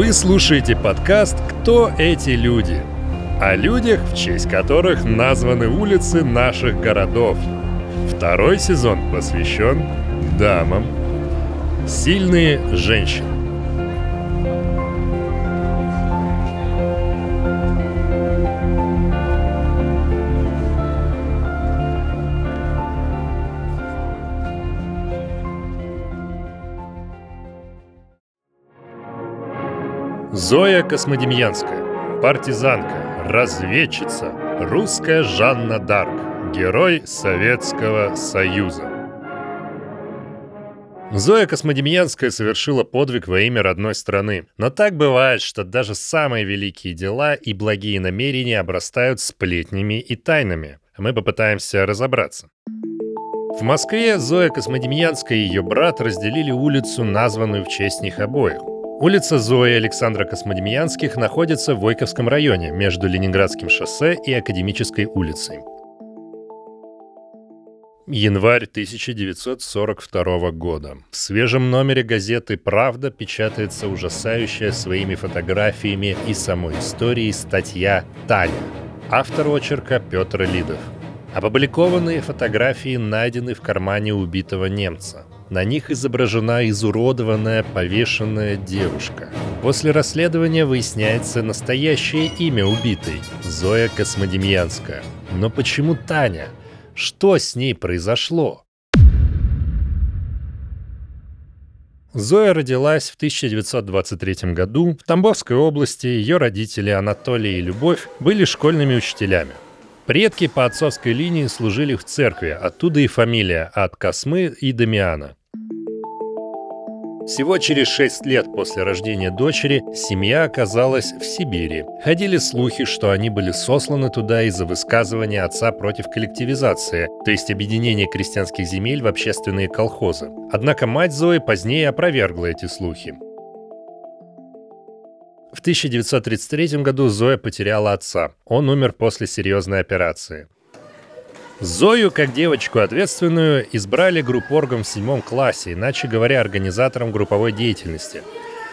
Вы слушаете подкаст «Кто эти люди?» О людях, в честь которых названы улицы наших городов. Второй сезон посвящен дамам. Сильные женщины. Зоя Космодемьянская, партизанка, разведчица, русская Жанна Дарк, герой Советского Союза. Зоя Космодемьянская совершила подвиг во имя родной страны. Но так бывает, что даже самые великие дела и благие намерения обрастают сплетнями и тайнами. Мы попытаемся разобраться. В Москве Зоя Космодемьянская и ее брат разделили улицу, названную в честь них обоих. Улица Зои Александра Космодемьянских находится в Войковском районе между Ленинградским шоссе и Академической улицей. Январь 1942 года. В свежем номере газеты «Правда» печатается ужасающая своими фотографиями и самой историей статья «Таня». Автор очерка Петр Лидов. Опубликованные фотографии найдены в кармане убитого немца – на них изображена изуродованная, повешенная девушка. После расследования выясняется настоящее имя убитой – Зоя Космодемьянская. Но почему Таня? Что с ней произошло? Зоя родилась в 1923 году в Тамбовской области. Ее родители Анатолий и Любовь были школьными учителями. Предки по отцовской линии служили в церкви, оттуда и фамилия от Космы и Дамиана. Всего через шесть лет после рождения дочери семья оказалась в Сибири. Ходили слухи, что они были сосланы туда из-за высказывания отца против коллективизации, то есть объединения крестьянских земель в общественные колхозы. Однако мать Зои позднее опровергла эти слухи. В 1933 году Зоя потеряла отца. Он умер после серьезной операции. Зою, как девочку ответственную, избрали группоргом в седьмом классе, иначе говоря, организатором групповой деятельности.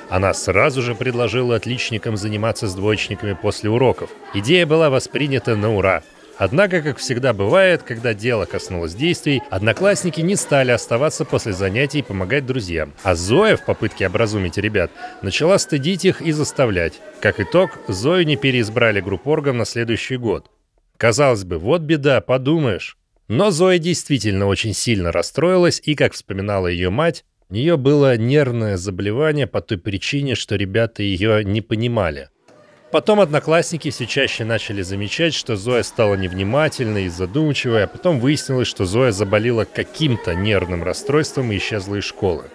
Она сразу же предложила отличникам заниматься с двоечниками после уроков. Идея была воспринята на ура. Однако, как всегда бывает, когда дело коснулось действий, одноклассники не стали оставаться после занятий и помогать друзьям. А Зоя в попытке образумить ребят начала стыдить их и заставлять. Как итог, Зою не переизбрали группоргом на следующий год. Казалось бы, вот беда, подумаешь. Но Зоя действительно очень сильно расстроилась, и, как вспоминала ее мать, у нее было нервное заболевание по той причине, что ребята ее не понимали. Потом одноклассники все чаще начали замечать, что Зоя стала невнимательной и задумчивой, а потом выяснилось, что Зоя заболела каким-то нервным расстройством и исчезла из школы.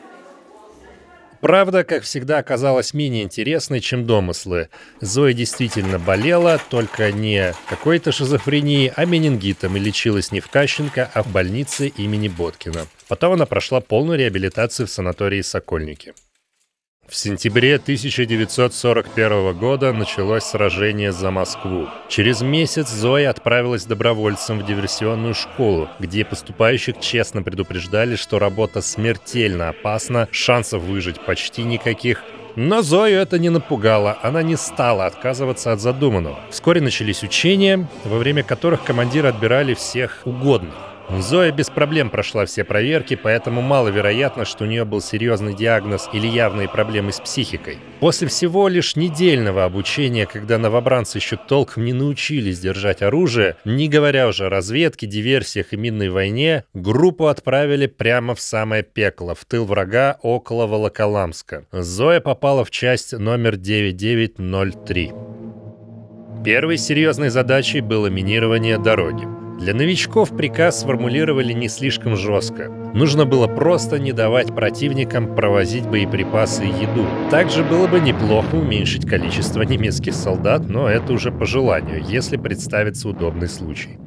Правда, как всегда, оказалась менее интересной, чем домыслы. Зоя действительно болела, только не какой-то шизофренией, а менингитом и лечилась не в Кащенко, а в больнице имени Боткина. Потом она прошла полную реабилитацию в санатории «Сокольники». В сентябре 1941 года началось сражение за Москву. Через месяц Зоя отправилась добровольцем в диверсионную школу, где поступающих честно предупреждали, что работа смертельно опасна, шансов выжить почти никаких, но Зою это не напугало, она не стала отказываться от задуманного. Вскоре начались учения, во время которых командиры отбирали всех угодных. Зоя без проблем прошла все проверки, поэтому маловероятно, что у нее был серьезный диагноз или явные проблемы с психикой. После всего лишь недельного обучения, когда новобранцы еще толком не научились держать оружие, не говоря уже о разведке, диверсиях и минной войне, группу отправили прямо в самое пекло, в тыл врага около Волоколамска. Зоя попала в часть номер 9903. Первой серьезной задачей было минирование дороги. Для новичков приказ сформулировали не слишком жестко. Нужно было просто не давать противникам провозить боеприпасы и еду. Также было бы неплохо уменьшить количество немецких солдат, но это уже по желанию, если представится удобный случай.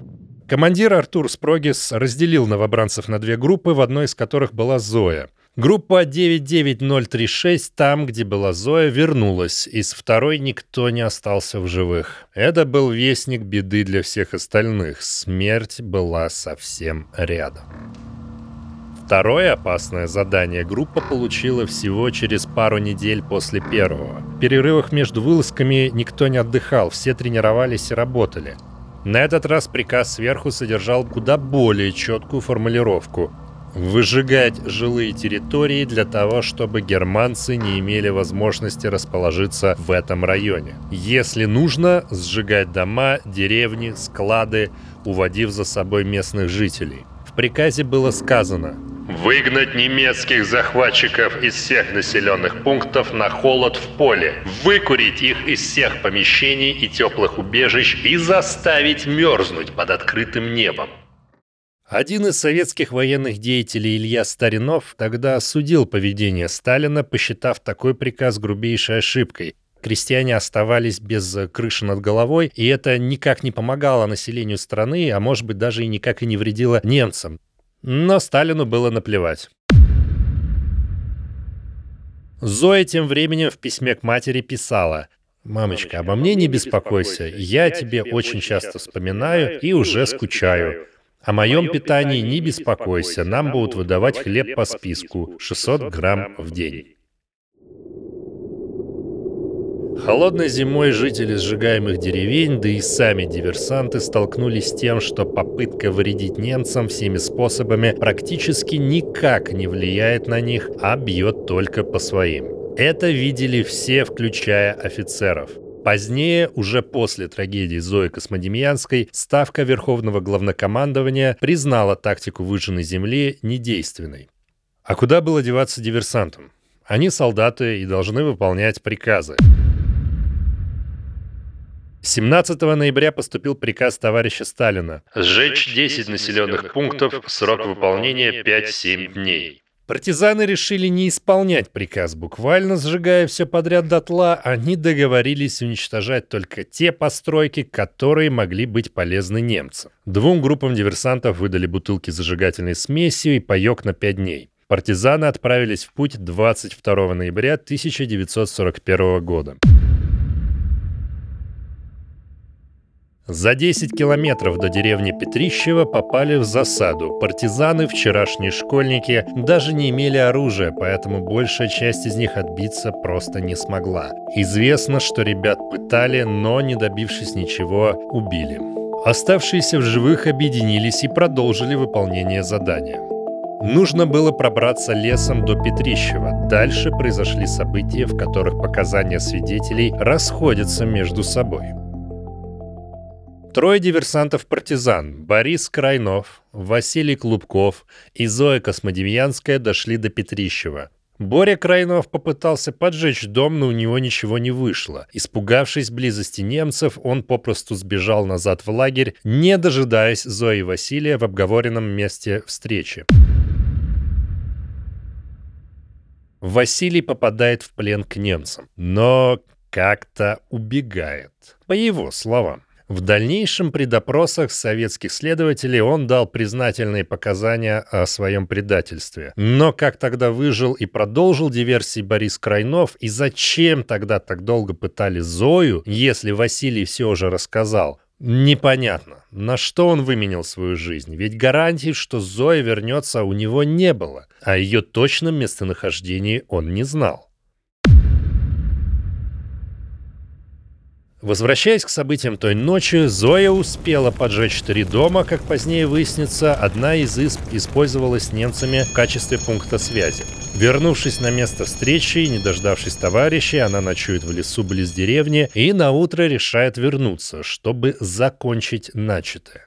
Командир Артур Спрогис разделил новобранцев на две группы, в одной из которых была Зоя. Группа 99036, там, где была Зоя, вернулась. Из второй никто не остался в живых. Это был вестник беды для всех остальных. Смерть была совсем рядом. Второе опасное задание группа получила всего через пару недель после первого. В перерывах между вылазками никто не отдыхал, все тренировались и работали. На этот раз приказ сверху содержал куда более четкую формулировку выжигать жилые территории для того, чтобы германцы не имели возможности расположиться в этом районе. Если нужно, сжигать дома, деревни, склады, уводив за собой местных жителей. В приказе было сказано Выгнать немецких захватчиков из всех населенных пунктов на холод в поле, выкурить их из всех помещений и теплых убежищ и заставить мерзнуть под открытым небом. Один из советских военных деятелей Илья Старинов тогда осудил поведение Сталина, посчитав такой приказ грубейшей ошибкой. Крестьяне оставались без крыши над головой, и это никак не помогало населению страны, а может быть даже и никак и не вредило немцам. Но Сталину было наплевать. Зоя тем временем в письме к матери писала «Мамочка, обо мне не беспокойся, я тебе очень часто вспоминаю и уже скучаю. О моем питании не беспокойся, нам будут выдавать хлеб по списку 600 грамм в день». Холодной зимой жители сжигаемых деревень, да и сами диверсанты столкнулись с тем, что попытка вредить немцам всеми способами практически никак не влияет на них, а бьет только по своим. Это видели все, включая офицеров. Позднее, уже после трагедии Зои Космодемьянской, Ставка Верховного Главнокомандования признала тактику выжженной земли недейственной. А куда было деваться диверсантам? Они солдаты и должны выполнять приказы. 17 ноября поступил приказ товарища Сталина «Сжечь 10 населенных пунктов, срок выполнения 5-7 дней». Партизаны решили не исполнять приказ, буквально сжигая все подряд дотла, они договорились уничтожать только те постройки, которые могли быть полезны немцам. Двум группам диверсантов выдали бутылки зажигательной смесью и паек на 5 дней. Партизаны отправились в путь 22 ноября 1941 года. За 10 километров до деревни Петрищево попали в засаду. Партизаны, вчерашние школьники, даже не имели оружия, поэтому большая часть из них отбиться просто не смогла. Известно, что ребят пытали, но, не добившись ничего, убили. Оставшиеся в живых объединились и продолжили выполнение задания. Нужно было пробраться лесом до Петрищева. Дальше произошли события, в которых показания свидетелей расходятся между собой. Трое диверсантов-партизан – Борис Крайнов, Василий Клубков и Зоя Космодемьянская дошли до Петрищева. Боря Крайнов попытался поджечь дом, но у него ничего не вышло. Испугавшись близости немцев, он попросту сбежал назад в лагерь, не дожидаясь Зои и Василия в обговоренном месте встречи. Василий попадает в плен к немцам, но как-то убегает, по его словам. В дальнейшем при допросах советских следователей он дал признательные показания о своем предательстве. Но как тогда выжил и продолжил диверсии Борис Крайнов, и зачем тогда так долго пытали Зою, если Василий все же рассказал, Непонятно, на что он выменил свою жизнь, ведь гарантий, что Зоя вернется, у него не было, а ее точном местонахождении он не знал. Возвращаясь к событиям той ночи, Зоя успела поджечь три дома, как позднее выяснится, одна из исп использовалась немцами в качестве пункта связи. Вернувшись на место встречи и не дождавшись товарищей, она ночует в лесу близ деревни и на утро решает вернуться, чтобы закончить начатое.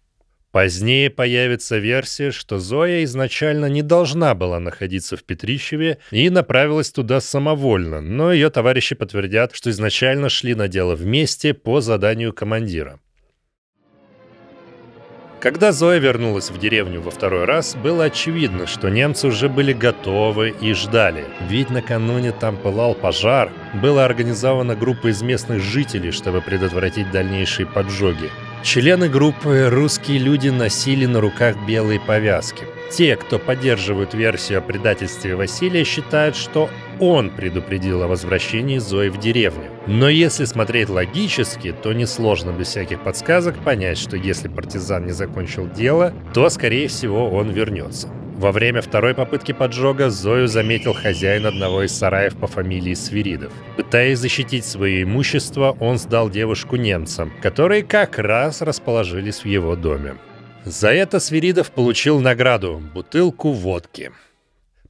Позднее появится версия, что Зоя изначально не должна была находиться в Петрищеве и направилась туда самовольно, но ее товарищи подтвердят, что изначально шли на дело вместе по заданию командира. Когда Зоя вернулась в деревню во второй раз, было очевидно, что немцы уже были готовы и ждали. Ведь накануне там пылал пожар, была организована группа из местных жителей, чтобы предотвратить дальнейшие поджоги. Члены группы «Русские люди» носили на руках белые повязки. Те, кто поддерживают версию о предательстве Василия, считают, что он предупредил о возвращении Зои в деревню. Но если смотреть логически, то несложно без всяких подсказок понять, что если партизан не закончил дело, то, скорее всего, он вернется. Во время второй попытки поджога Зою заметил хозяин одного из сараев по фамилии Свиридов. Пытаясь защитить свое имущество, он сдал девушку немцам, которые как раз расположились в его доме. За это Свиридов получил награду – бутылку водки.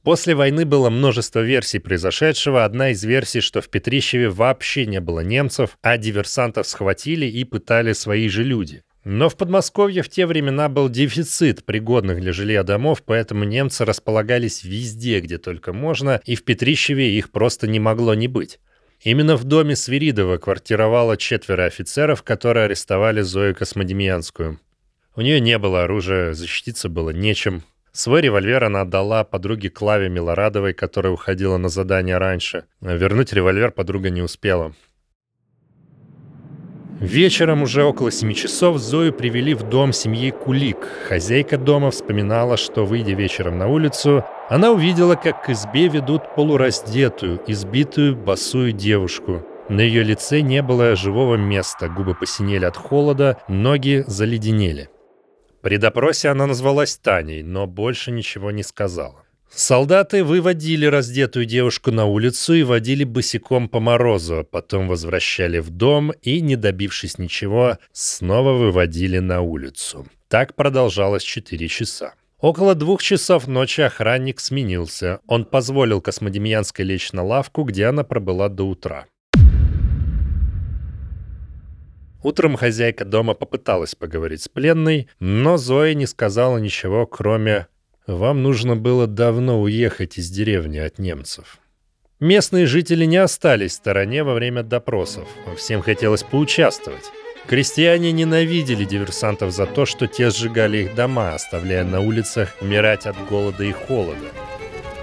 После войны было множество версий произошедшего. Одна из версий, что в Петрищеве вообще не было немцев, а диверсантов схватили и пытали свои же люди. Но в Подмосковье в те времена был дефицит пригодных для жилья домов, поэтому немцы располагались везде, где только можно, и в Петрищеве их просто не могло не быть. Именно в доме Свиридова квартировало четверо офицеров, которые арестовали Зою Космодемьянскую. У нее не было оружия, защититься было нечем. Свой револьвер она отдала подруге Клаве Милорадовой, которая уходила на задание раньше. Вернуть револьвер подруга не успела. Вечером уже около семи часов Зою привели в дом семьи Кулик. Хозяйка дома вспоминала, что, выйдя вечером на улицу, она увидела, как к избе ведут полураздетую, избитую, босую девушку. На ее лице не было живого места, губы посинели от холода, ноги заледенели. При допросе она назвалась Таней, но больше ничего не сказала. Солдаты выводили раздетую девушку на улицу и водили босиком по морозу, потом возвращали в дом и, не добившись ничего, снова выводили на улицу. Так продолжалось 4 часа. Около двух часов ночи охранник сменился. Он позволил Космодемьянской лечь на лавку, где она пробыла до утра. Утром хозяйка дома попыталась поговорить с пленной, но Зоя не сказала ничего, кроме вам нужно было давно уехать из деревни от немцев. Местные жители не остались в стороне во время допросов. Всем хотелось поучаствовать. Крестьяне ненавидели диверсантов за то, что те сжигали их дома, оставляя на улицах умирать от голода и холода.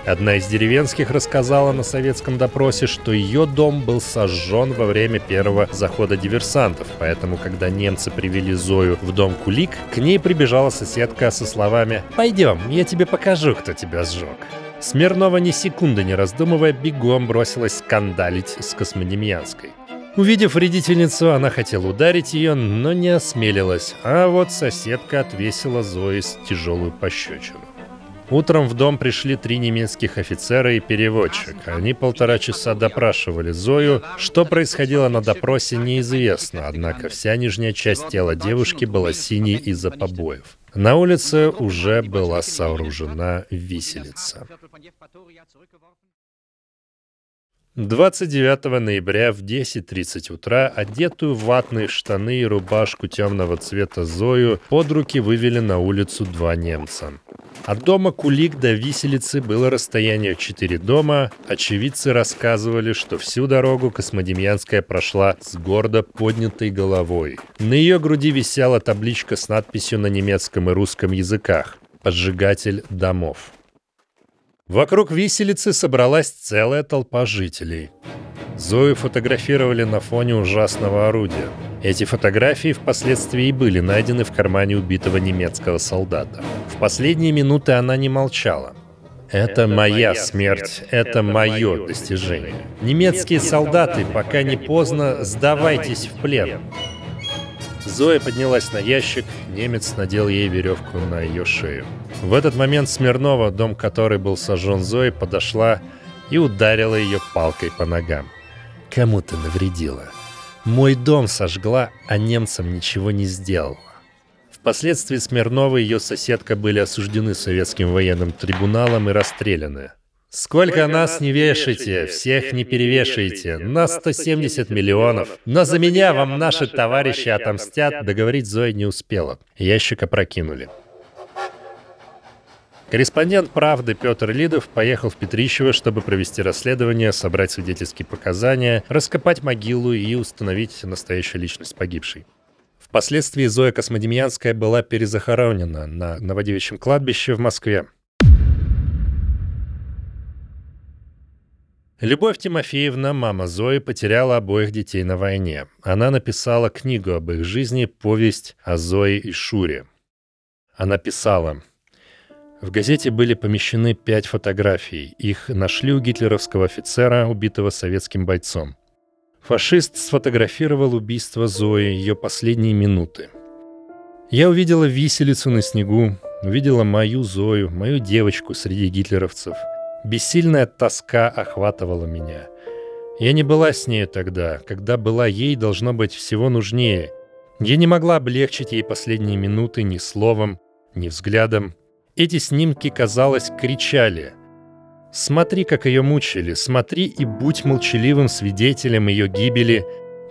Одна из деревенских рассказала на советском допросе, что ее дом был сожжен во время первого захода диверсантов, поэтому, когда немцы привели Зою в дом Кулик, к ней прибежала соседка со словами «Пойдем, я тебе покажу, кто тебя сжег». Смирнова ни секунды не раздумывая, бегом бросилась скандалить с Космодемьянской. Увидев вредительницу, она хотела ударить ее, но не осмелилась, а вот соседка отвесила Зои с тяжелую пощечину. Утром в дом пришли три немецких офицера и переводчик. Они полтора часа допрашивали Зою. Что происходило на допросе, неизвестно, однако вся нижняя часть тела девушки была синей из-за побоев. На улице уже была сооружена виселица. 29 ноября в 10.30 утра одетую в ватные штаны и рубашку темного цвета Зою под руки вывели на улицу два немца. От дома Кулик до виселицы было расстояние в четыре дома. Очевидцы рассказывали, что всю дорогу Космодемьянская прошла с гордо поднятой головой. На ее груди висела табличка с надписью на немецком и русском языках «Поджигатель домов». Вокруг виселицы собралась целая толпа жителей. Зою фотографировали на фоне ужасного орудия. Эти фотографии впоследствии были найдены в кармане убитого немецкого солдата. В последние минуты она не молчала. Это, это моя смерть, смерть, это мое достижение. Немецкие солдаты, пока не поздно, сдавайтесь в плен. Зоя поднялась на ящик, немец надел ей веревку на ее шею. В этот момент Смирнова, дом которой был сожжен Зоей, подошла и ударила ее палкой по ногам. «Кому ты навредила?» Мой дом сожгла, а немцам ничего не сделала. Впоследствии Смирнова и ее соседка были осуждены советским военным трибуналом и расстреляны. Сколько нас не вешайте, всех не перевешайте. Нас 170 миллионов. Но за меня вам наши товарищи отомстят. Договорить Зоя не успела. Ящик опрокинули. Корреспондент «Правды» Петр Лидов поехал в Петрищево, чтобы провести расследование, собрать свидетельские показания, раскопать могилу и установить настоящую личность погибшей. Впоследствии Зоя Космодемьянская была перезахоронена на Новодевичьем кладбище в Москве. Любовь Тимофеевна, мама Зои, потеряла обоих детей на войне. Она написала книгу об их жизни, повесть о Зое и Шуре. Она писала в газете были помещены пять фотографий. Их нашли у гитлеровского офицера, убитого советским бойцом. Фашист сфотографировал убийство Зои, ее последние минуты. Я увидела виселицу на снегу, увидела мою Зою, мою девочку среди гитлеровцев. Бессильная тоска охватывала меня. Я не была с нею тогда, когда была ей должно быть всего нужнее. Я не могла облегчить ей последние минуты ни словом, ни взглядом. Эти снимки, казалось, кричали. Смотри, как ее мучили, смотри и будь молчаливым свидетелем ее гибели.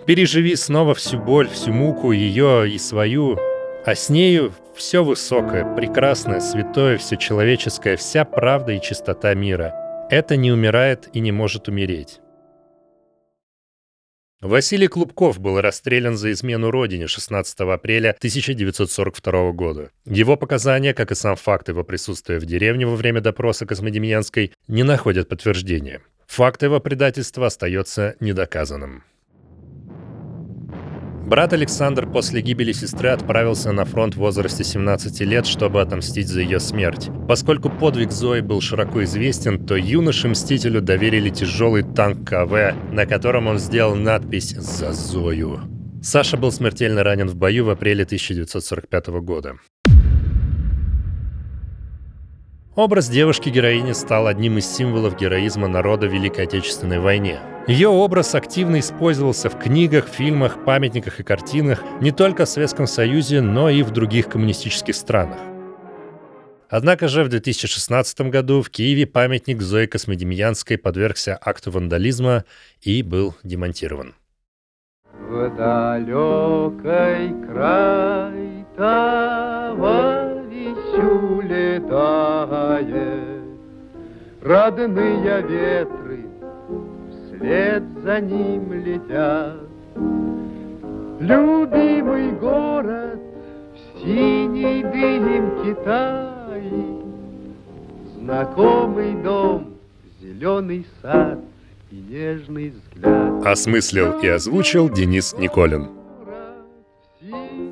Переживи снова всю боль, всю муку ее и свою, а с нею все высокое, прекрасное, святое, все человеческое, вся правда и чистота мира. Это не умирает и не может умереть. Василий Клубков был расстрелян за измену родине 16 апреля 1942 года. Его показания, как и сам факт его присутствия в деревне во время допроса Космодемьянской, не находят подтверждения. Факт его предательства остается недоказанным. Брат Александр после гибели сестры отправился на фронт в возрасте 17 лет, чтобы отомстить за ее смерть. Поскольку подвиг Зои был широко известен, то юноше-мстителю доверили тяжелый танк КВ, на котором он сделал надпись «За Зою». Саша был смертельно ранен в бою в апреле 1945 года. Образ девушки-героини стал одним из символов героизма народа в Великой Отечественной войне. Ее образ активно использовался в книгах, фильмах, памятниках и картинах не только в Советском Союзе, но и в других коммунистических странах. Однако же в 2016 году в Киеве памятник Зои Космодемьянской подвергся акту вандализма и был демонтирован. В далекой край товарищу летает, Родные ветры вслед за ним летят. Любимый город в синей дымке Китае, Знакомый дом, зеленый сад и нежный взгляд. Осмыслил и озвучил Денис Николин.